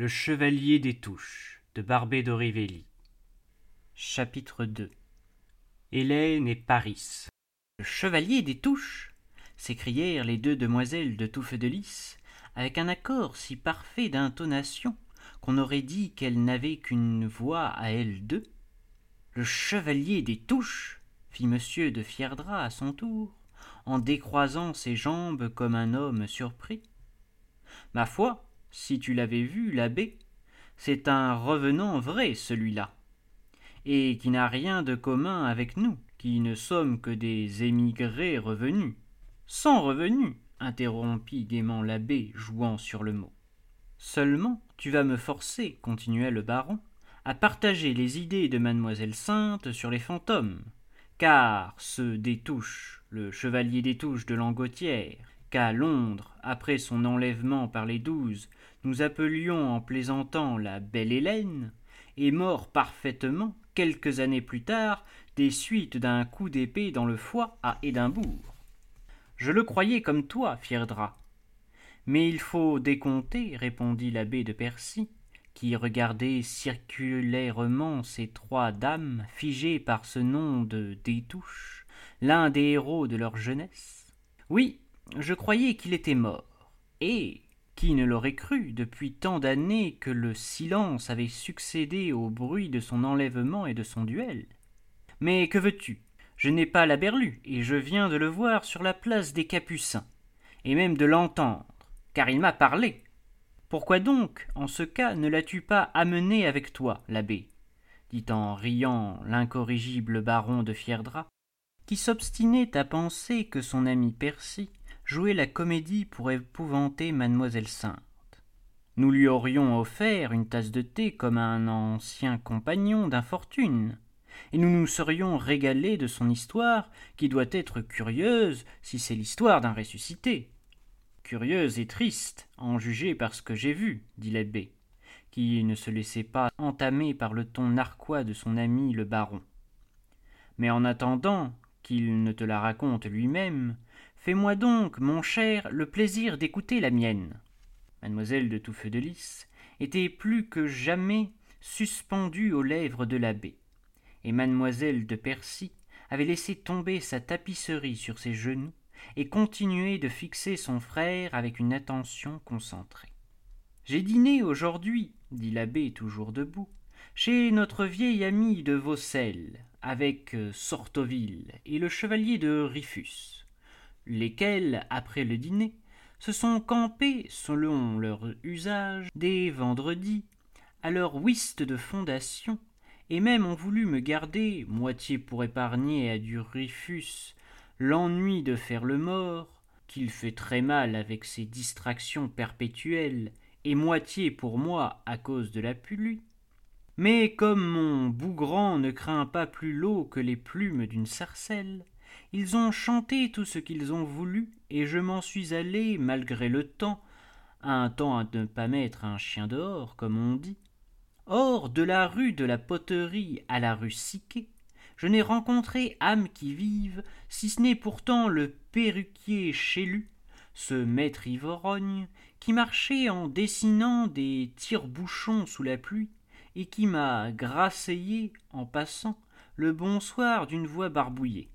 Le Chevalier des Touches de Barbé d'Aurevilly. Chapitre 2 Hélène et Paris. Le Chevalier des Touches s'écrièrent les deux demoiselles de Touffe de Lys, avec un accord si parfait d'intonation qu'on aurait dit qu'elles n'avaient qu'une voix à elles deux. Le Chevalier des Touches fit monsieur de Fierdra à son tour, en décroisant ses jambes comme un homme surpris. Ma foi, si tu l'avais vu, l'abbé, c'est un revenant vrai, celui-là, et qui n'a rien de commun avec nous, qui ne sommes que des émigrés revenus. Sans revenus, interrompit gaiement l'abbé, jouant sur le mot. Seulement, tu vas me forcer, continua le baron, à partager les idées de mademoiselle Sainte sur les fantômes, car ce Détouche, le chevalier des touches de Langotière, qu'à Londres, après son enlèvement par les douze, nous appelions en plaisantant la belle Hélène, est mort parfaitement, quelques années plus tard, des suites d'un coup d'épée dans le foie à Édimbourg. Je le croyais comme toi, Fierdra. Mais il faut décompter, répondit l'abbé de Percy, qui regardait circulairement ces trois dames figées par ce nom de Détouche, l'un des héros de leur jeunesse. Oui, je croyais qu'il était mort. Et qui ne l'aurait cru depuis tant d'années que le silence avait succédé au bruit de son enlèvement et de son duel Mais que veux-tu? Je n'ai pas la berlue, et je viens de le voir sur la place des Capucins, et même de l'entendre, car il m'a parlé. Pourquoi donc, en ce cas, ne l'as-tu pas amené avec toi, l'abbé? dit en riant l'incorrigible baron de Fierdra, qui s'obstinait à penser que son ami Percy jouait la comédie pour épouvanter mademoiselle Sainte. Nous lui aurions offert une tasse de thé comme à un ancien compagnon d'infortune, et nous nous serions régalés de son histoire, qui doit être curieuse si c'est l'histoire d'un ressuscité. Curieuse et triste, en juger par ce que j'ai vu, dit l'abbé, qui ne se laissait pas entamer par le ton narquois de son ami le baron. Mais en attendant qu'il ne te la raconte lui-même, Fais-moi donc, mon cher, le plaisir d'écouter la mienne. Mademoiselle de Touffeux de Lys était plus que jamais suspendue aux lèvres de l'abbé, et mademoiselle de Percy avait laissé tomber sa tapisserie sur ses genoux et continué de fixer son frère avec une attention concentrée. J'ai dîné aujourd'hui, dit l'abbé toujours debout, chez notre vieil ami de Vaucelles, avec euh, Sortoville et le chevalier de Rifus lesquels, après le dîner, se sont campés, selon leur usage, des vendredis, à leur whist de fondation, et même ont voulu me garder, moitié pour épargner à du Rifus l'ennui de faire le mort, qu'il fait très mal avec ses distractions perpétuelles, et moitié pour moi à cause de la pluie. Mais comme mon bougrand ne craint pas plus l'eau que les plumes d'une sarcelle, ils ont chanté tout ce qu'ils ont voulu, et je m'en suis allé, malgré le temps, un temps à ne pas mettre un chien dehors, comme on dit. Or, de la rue de la poterie à la rue Siquet, je n'ai rencontré âme qui vive, si ce n'est pourtant le perruquier chélu, ce maître ivrogne, qui marchait en dessinant des tire-bouchons sous la pluie, et qui m'a grasseyé, en passant, le bonsoir d'une voix barbouillée.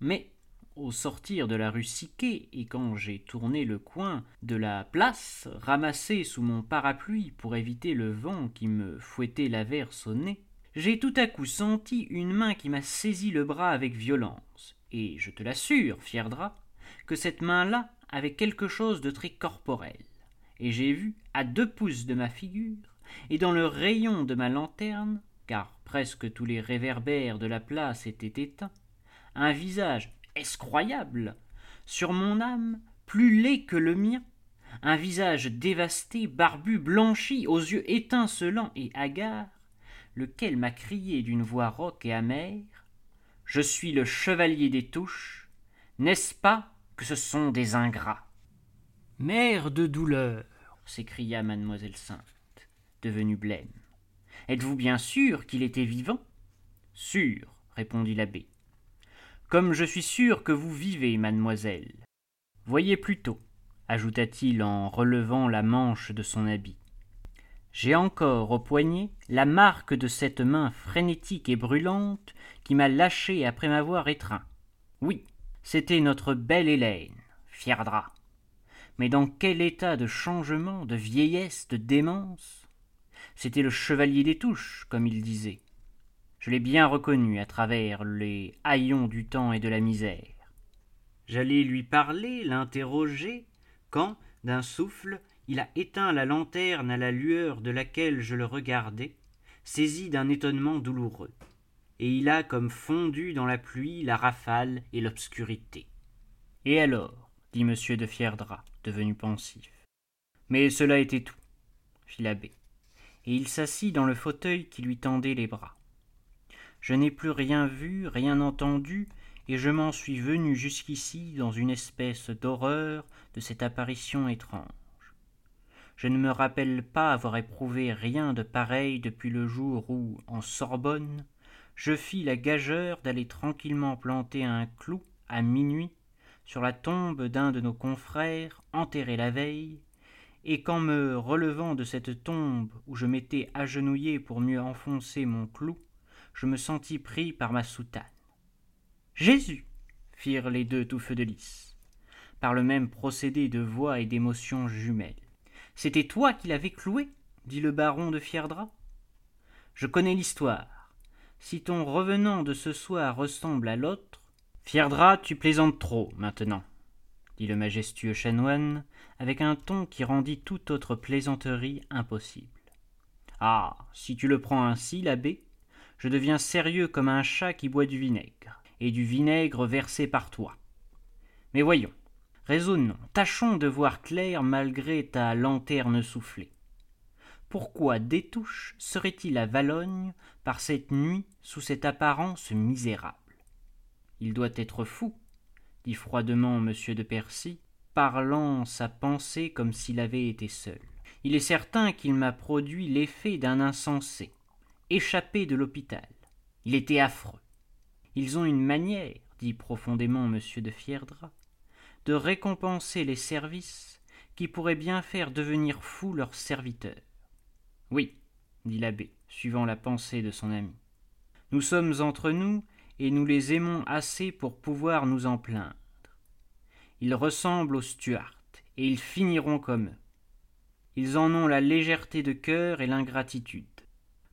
Mais au sortir de la rue Siquet et quand j'ai tourné le coin de la place, ramassé sous mon parapluie pour éviter le vent qui me fouettait l'averse au nez, j'ai tout à coup senti une main qui m'a saisi le bras avec violence. Et je te l'assure, Fierdra, que cette main-là avait quelque chose de très corporel. Et j'ai vu, à deux pouces de ma figure, et dans le rayon de ma lanterne, car presque tous les réverbères de la place étaient éteints, un visage escroyable, sur mon âme plus laid que le mien, un visage dévasté, barbu, blanchi, aux yeux étincelants et hagards, lequel m'a crié d'une voix rauque et amère Je suis le chevalier des touches, n'est-ce pas que ce sont des ingrats? Mère de douleur s'écria mademoiselle Sainte, devenue blême. Êtes-vous bien sûr qu'il était vivant Sûr, répondit l'abbé comme je suis sûr que vous vivez, mademoiselle. Voyez plutôt, ajouta-t-il en relevant la manche de son habit. J'ai encore au poignet la marque de cette main frénétique et brûlante qui m'a lâché après m'avoir étreint. Oui, c'était notre belle Hélène, Fierdra. Mais dans quel état de changement, de vieillesse, de démence? C'était le chevalier des touches, comme il disait. Je l'ai bien reconnu à travers les haillons du temps et de la misère. J'allais lui parler, l'interroger, quand, d'un souffle, il a éteint la lanterne à la lueur de laquelle je le regardais, saisi d'un étonnement douloureux, et il a comme fondu dans la pluie la rafale et l'obscurité. Et alors dit monsieur de Fierdra, devenu pensif. Mais cela était tout, fit l'abbé, et il s'assit dans le fauteuil qui lui tendait les bras. Je n'ai plus rien vu, rien entendu, et je m'en suis venu jusqu'ici dans une espèce d'horreur de cette apparition étrange. Je ne me rappelle pas avoir éprouvé rien de pareil depuis le jour où, en Sorbonne, je fis la gageure d'aller tranquillement planter un clou à minuit sur la tombe d'un de nos confrères enterré la veille, et qu'en me relevant de cette tombe où je m'étais agenouillé pour mieux enfoncer mon clou, je me sentis pris par ma soutane. Jésus firent les deux tout feu de lys, par le même procédé de voix et d'émotion jumelles. C'était toi qui l'avais cloué dit le baron de Fierdra. Je connais l'histoire. Si ton revenant de ce soir ressemble à l'autre. Fierdra, tu plaisantes trop, maintenant, dit le majestueux chanoine, avec un ton qui rendit toute autre plaisanterie impossible. Ah. Si tu le prends ainsi, l'abbé, je deviens sérieux comme un chat qui boit du vinaigre, et du vinaigre versé par toi. Mais voyons, Raisonnons, tâchons de voir clair malgré ta lanterne soufflée. Pourquoi Détouche serait-il à Valogne par cette nuit sous cette apparence misérable? Il doit être fou, dit froidement M. de Percy, parlant sa pensée comme s'il avait été seul. Il est certain qu'il m'a produit l'effet d'un insensé, échappé de l'hôpital. Il était affreux. Ils ont une manière, dit profondément M. de Fierdra, de récompenser les services qui pourraient bien faire devenir fous leurs serviteurs. Oui, dit l'abbé, suivant la pensée de son ami. Nous sommes entre nous, et nous les aimons assez pour pouvoir nous en plaindre. Ils ressemblent aux Stuarts, et ils finiront comme eux. Ils en ont la légèreté de cœur et l'ingratitude.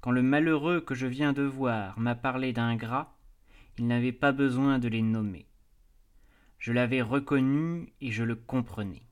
Quand le malheureux que je viens de voir m'a parlé d'ingrat, il n'avait pas besoin de les nommer. Je l'avais reconnu et je le comprenais.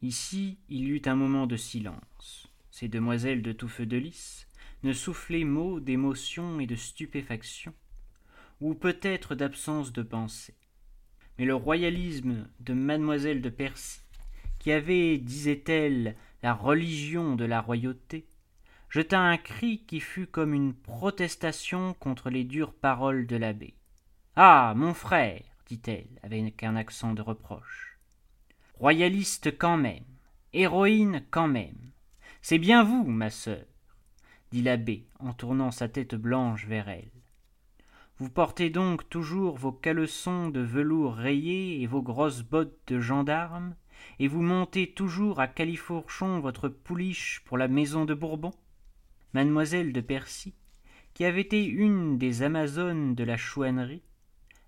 Ici, il y eut un moment de silence. Ces demoiselles de tout feu de lys ne soufflaient mot d'émotion et de stupéfaction, ou peut-être d'absence de pensée. Mais le royalisme de mademoiselle de Percy, qui avait, disait-elle, la religion de la royauté, jeta un cri qui fut comme une protestation contre les dures paroles de l'abbé. Ah. Mon frère dit-elle avec un accent de reproche. Royaliste quand même, héroïne quand même. C'est bien vous, ma sœur, dit l'abbé en tournant sa tête blanche vers elle. Vous portez donc toujours vos caleçons de velours rayés et vos grosses bottes de gendarme, et vous montez toujours à califourchon votre pouliche pour la maison de Bourbon? Mademoiselle de Percy, qui avait été une des Amazones de la chouannerie,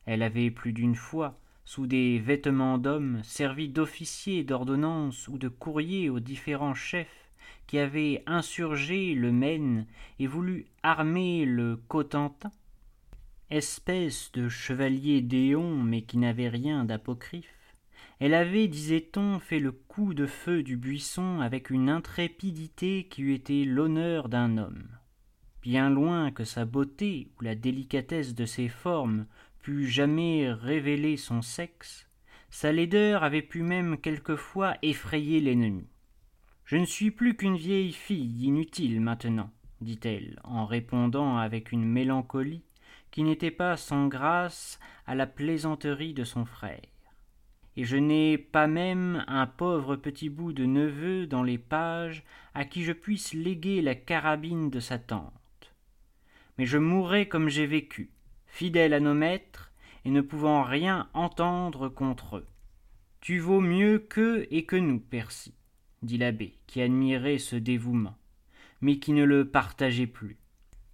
elle avait plus d'une fois, sous des vêtements d'homme, servi d'officier d'ordonnance ou de courrier aux différents chefs qui avaient insurgé le Maine et voulu armer le Cotentin. Espèce de chevalier déon, mais qui n'avait rien d'apocryphe, elle avait, disait-on, fait le coup de feu du buisson avec une intrépidité qui eût été l'honneur d'un homme. Bien loin que sa beauté ou la délicatesse de ses formes pût jamais révéler son sexe, sa laideur avait pu même quelquefois effrayer l'ennemi. Je ne suis plus qu'une vieille fille inutile maintenant, dit-elle, en répondant avec une mélancolie qui n'était pas sans grâce à la plaisanterie de son frère. Et je n'ai pas même un pauvre petit bout de neveu dans les pages à qui je puisse léguer la carabine de sa tante. Mais je mourrai comme j'ai vécu, fidèle à nos maîtres, et ne pouvant rien entendre contre eux. Tu vaux mieux qu'eux et que nous, Percy, dit l'abbé, qui admirait ce dévouement. mais qui ne le partageait plus.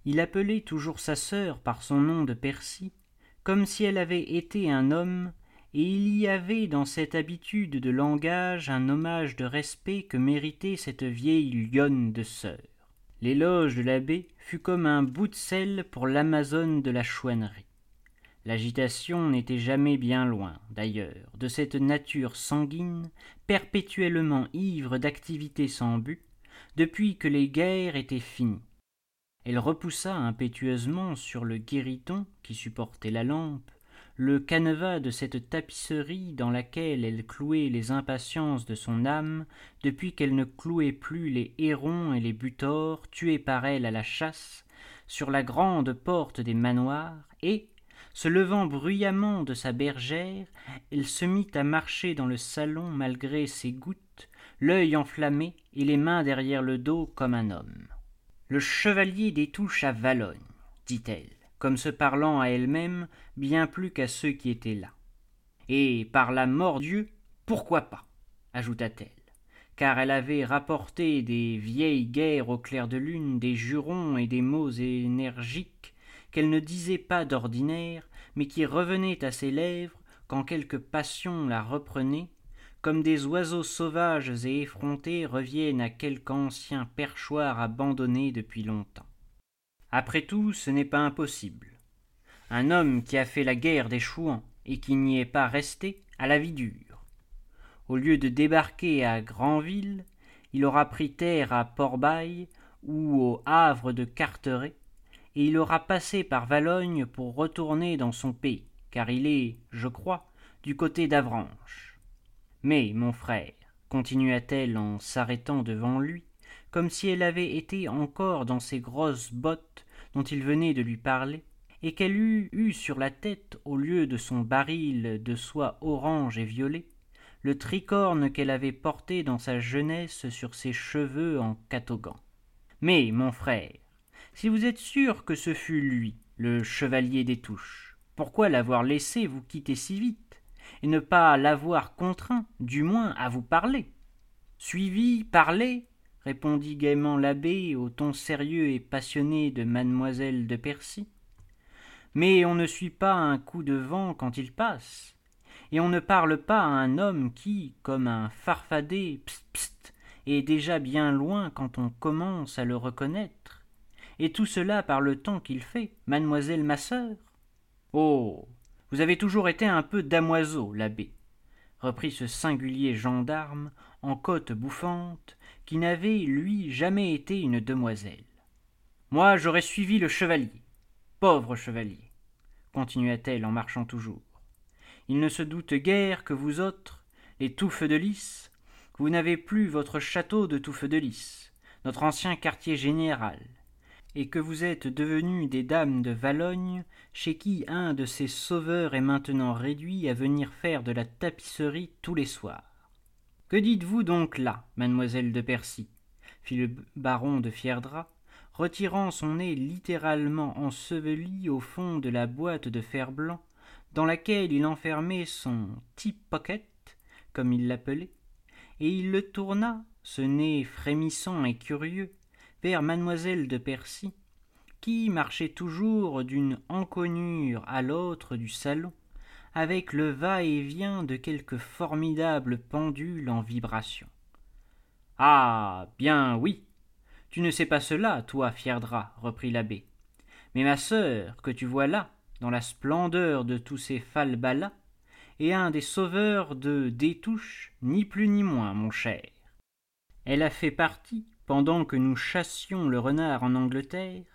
Il appelait toujours sa sœur par son nom de Percy, comme si elle avait été un homme, et il y avait dans cette habitude de langage un hommage de respect que méritait cette vieille lionne de sœur. L'éloge de l'abbé fut comme un bout de sel pour l'Amazone de la chouannerie. L'agitation n'était jamais bien loin, d'ailleurs, de cette nature sanguine, perpétuellement ivre d'activité sans but, depuis que les guerres étaient finies. Elle repoussa impétueusement sur le guériton qui supportait la lampe, le canevas de cette tapisserie dans laquelle elle clouait les impatiences de son âme depuis qu'elle ne clouait plus les hérons et les butors tués par elle à la chasse sur la grande porte des manoirs et se levant bruyamment de sa bergère elle se mit à marcher dans le salon malgré ses gouttes l'œil enflammé et les mains derrière le dos comme un homme. Le chevalier des touches à valogne dit-elle comme se parlant à elle-même bien plus qu'à ceux qui étaient là. Et par la mort Dieu, pourquoi pas ajouta-t-elle, car elle avait rapporté des vieilles guerres au clair de lune des jurons et des mots énergiques qu'elle ne disait pas d'ordinaire, mais qui revenaient à ses lèvres quand quelque passion la reprenait, comme des oiseaux sauvages et effrontés reviennent à quelque ancien perchoir abandonné depuis longtemps. Après tout, ce n'est pas impossible. Un homme qui a fait la guerre des Chouans et qui n'y est pas resté a la vie dure. Au lieu de débarquer à Granville, il aura pris terre à Port-Bail ou au Havre de Carteret, et il aura passé par Valogne pour retourner dans son pays, car il est, je crois, du côté d'Avranches. Mais, mon frère, continua-t-elle en s'arrêtant devant lui, comme si elle avait été encore dans ses grosses bottes dont il venait de lui parler, et qu'elle eût eu sur la tête, au lieu de son baril de soie orange et violet, le tricorne qu'elle avait porté dans sa jeunesse sur ses cheveux en catogan. Mais, mon frère, si vous êtes sûr que ce fut lui, le chevalier des touches, pourquoi l'avoir laissé vous quitter si vite, et ne pas l'avoir contraint, du moins, à vous parler? Suivi, parler, répondit gaiement l'abbé au ton sérieux et passionné de mademoiselle de Percy. Mais on ne suit pas un coup de vent quand il passe, et on ne parle pas à un homme qui, comme un farfadet, pst, pst, est déjà bien loin quand on commence à le reconnaître. Et tout cela par le temps qu'il fait, mademoiselle ma sœur. Oh. Vous avez toujours été un peu damoiseau, l'abbé, reprit ce singulier gendarme en côte bouffante, qui n'avait, lui, jamais été une demoiselle. Moi, j'aurais suivi le chevalier. Pauvre chevalier, continua-t-elle en marchant toujours. Il ne se doute guère que vous autres, les touffes de lys, vous n'avez plus votre château de touffes de lys, notre ancien quartier général, et que vous êtes devenus des dames de Valogne, chez qui un de ces sauveurs est maintenant réduit à venir faire de la tapisserie tous les soirs. Que dites-vous donc là, mademoiselle de Percy? fit le baron de Fierdra, retirant son nez littéralement enseveli au fond de la boîte de fer blanc dans laquelle il enfermait son tip pocket, comme il l'appelait, et il le tourna, ce nez frémissant et curieux, vers mademoiselle de Percy, qui marchait toujours d'une encoignure à l'autre du salon, avec le va-et-vient de quelque formidable pendule en vibration. Ah. Bien oui. Tu ne sais pas cela, toi, Fierdra, reprit l'abbé. Mais ma sœur, que tu vois là, dans la splendeur de tous ces falbalas, est un des sauveurs de Détouche, ni plus ni moins, mon cher. Elle a fait partie, pendant que nous chassions le renard en Angleterre,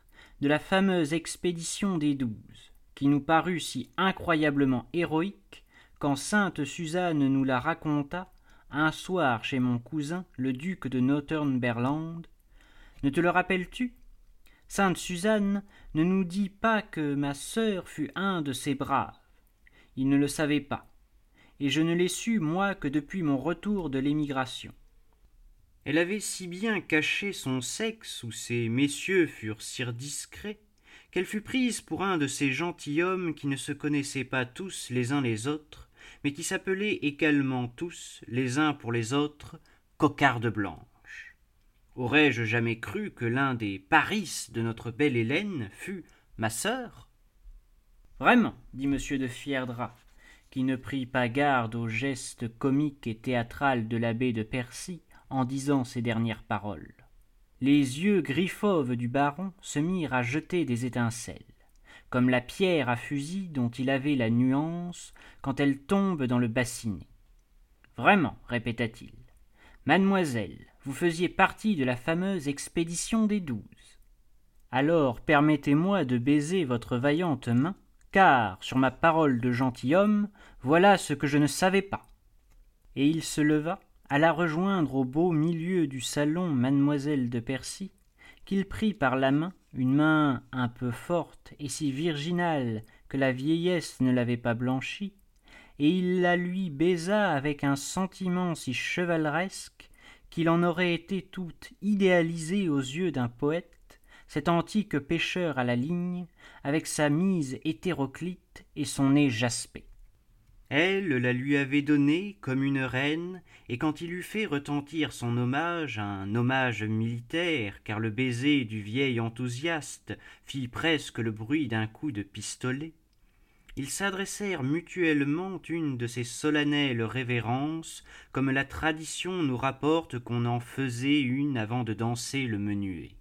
de la fameuse expédition des douze qui nous parut si incroyablement héroïque quand sainte Suzanne nous la raconta un soir chez mon cousin le duc de Northumberland. Ne te le rappelles-tu? Sainte Suzanne ne nous dit pas que ma sœur fut un de ces braves. Il ne le savait pas, et je ne l'ai su moi que depuis mon retour de l'émigration. Elle avait si bien caché son sexe où ces messieurs furent si discrets qu'elle fut prise pour un de ces gentilshommes qui ne se connaissaient pas tous les uns les autres, mais qui s'appelaient également tous, les uns pour les autres, cocardes blanches. Aurais-je jamais cru que l'un des Paris de notre belle Hélène fût ma sœur? Vraiment, dit monsieur de Fierdra, qui ne prit pas garde au geste comique et théâtral de l'abbé de Percy en disant ces dernières paroles. Les yeux griffauves du baron se mirent à jeter des étincelles, comme la pierre à fusil dont il avait la nuance quand elle tombe dans le bassinet. Vraiment, répéta-t-il, mademoiselle, vous faisiez partie de la fameuse expédition des douze. Alors permettez-moi de baiser votre vaillante main, car, sur ma parole de gentilhomme, voilà ce que je ne savais pas. Et il se leva, alla rejoindre au beau milieu du salon mademoiselle de Percy, qu'il prit par la main, une main un peu forte et si virginale que la vieillesse ne l'avait pas blanchie, et il la lui baisa avec un sentiment si chevaleresque qu'il en aurait été tout idéalisé aux yeux d'un poète, cet antique pêcheur à la ligne, avec sa mise hétéroclite et son nez jaspé. Elle la lui avait donnée comme une reine, et quand il eut fait retentir son hommage, un hommage militaire, car le baiser du vieil enthousiaste fit presque le bruit d'un coup de pistolet, ils s'adressèrent mutuellement une de ces solennelles révérences, comme la tradition nous rapporte qu'on en faisait une avant de danser le menuet.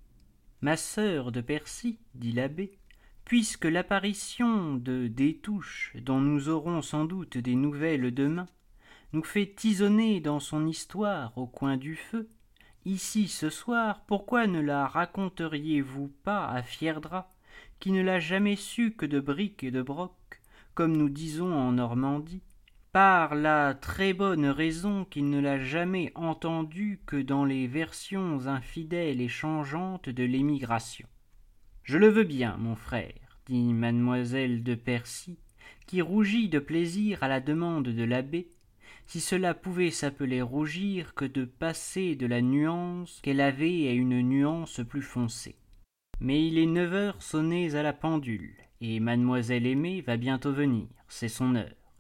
Ma sœur de Percy, dit l'abbé, puisque l'apparition de Détouche, dont nous aurons sans doute des nouvelles demain, nous fait tisonner dans son histoire au coin du feu, ici ce soir, pourquoi ne la raconteriez-vous pas à Fierdra, qui ne l'a jamais su que de briques et de broc, comme nous disons en Normandie, par la très bonne raison qu'il ne l'a jamais entendu que dans les versions infidèles et changeantes de l'émigration? Je le veux bien, mon frère, dit mademoiselle de Percy, qui rougit de plaisir à la demande de l'abbé, si cela pouvait s'appeler rougir que de passer de la nuance qu'elle avait à une nuance plus foncée. Mais il est neuf heures sonnées à la pendule, et mademoiselle aimée va bientôt venir, c'est son heure.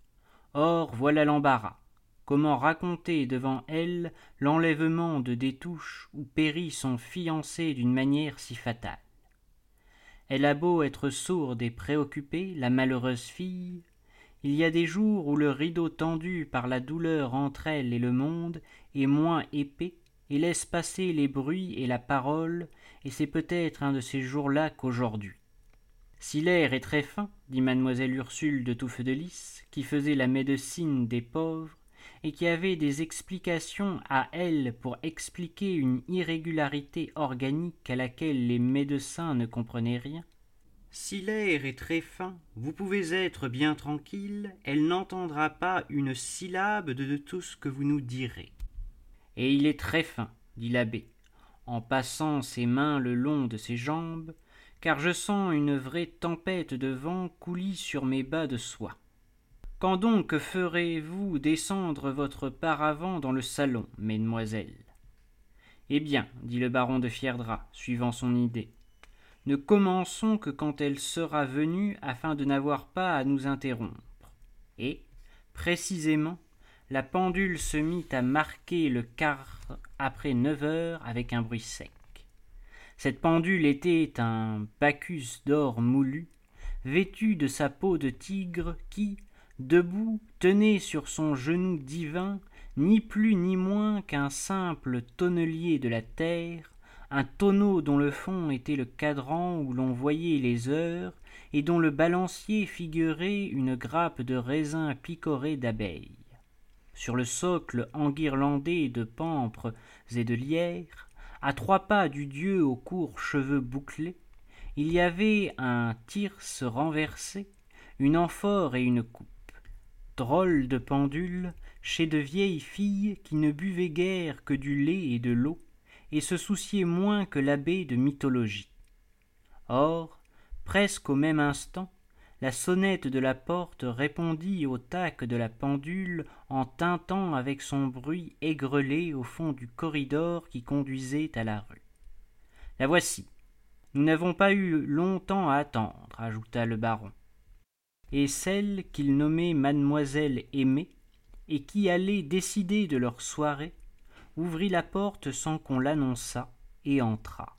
Or voilà l'embarras. Comment raconter devant elle l'enlèvement de Détouche où périt son fiancé d'une manière si fatale? Elle a beau être sourde et préoccupée, la malheureuse fille, il y a des jours où le rideau tendu par la douleur entre elle et le monde est moins épais et laisse passer les bruits et la parole, et c'est peut-être un de ces jours-là qu'aujourd'hui. Si l'air est très fin, dit mademoiselle Ursule de Touffe de Lys, qui faisait la médecine des pauvres, et qui avait des explications à elle pour expliquer une irrégularité organique à laquelle les médecins ne comprenaient rien. Si l'air est très fin, vous pouvez être bien tranquille, elle n'entendra pas une syllabe de tout ce que vous nous direz. Et il est très fin, dit l'abbé, en passant ses mains le long de ses jambes, car je sens une vraie tempête de vent coulis sur mes bas de soie. Quand donc ferez-vous descendre votre paravent dans le salon, mesdemoiselles? Eh bien, dit le baron de Fierdra, suivant son idée, ne commençons que quand elle sera venue afin de n'avoir pas à nous interrompre. Et, précisément, la pendule se mit à marquer le quart après neuf heures avec un bruit sec. Cette pendule était un Bacchus d'or moulu, vêtu de sa peau de tigre, qui, debout, tenait sur son genou divin ni plus ni moins qu'un simple tonnelier de la terre, un tonneau dont le fond était le cadran où l'on voyait les heures, et dont le balancier figurait une grappe de raisin picoré d'abeilles. Sur le socle enguirlandé de pampres et de lierres, à trois pas du dieu aux courts cheveux bouclés, il y avait un tirse renversé, une amphore et une coupe. Drôle de pendule chez de vieilles filles qui ne buvaient guère que du lait et de l'eau, et se souciaient moins que l'abbé de mythologie. Or, presque au même instant, la sonnette de la porte répondit au tac de la pendule en tintant avec son bruit aigrelé au fond du corridor qui conduisait à la rue. La voici. Nous n'avons pas eu longtemps à attendre, ajouta le baron. Et celle qu'il nommait mademoiselle aimée, et qui allait décider de leur soirée, ouvrit la porte sans qu'on l'annonçât, et entra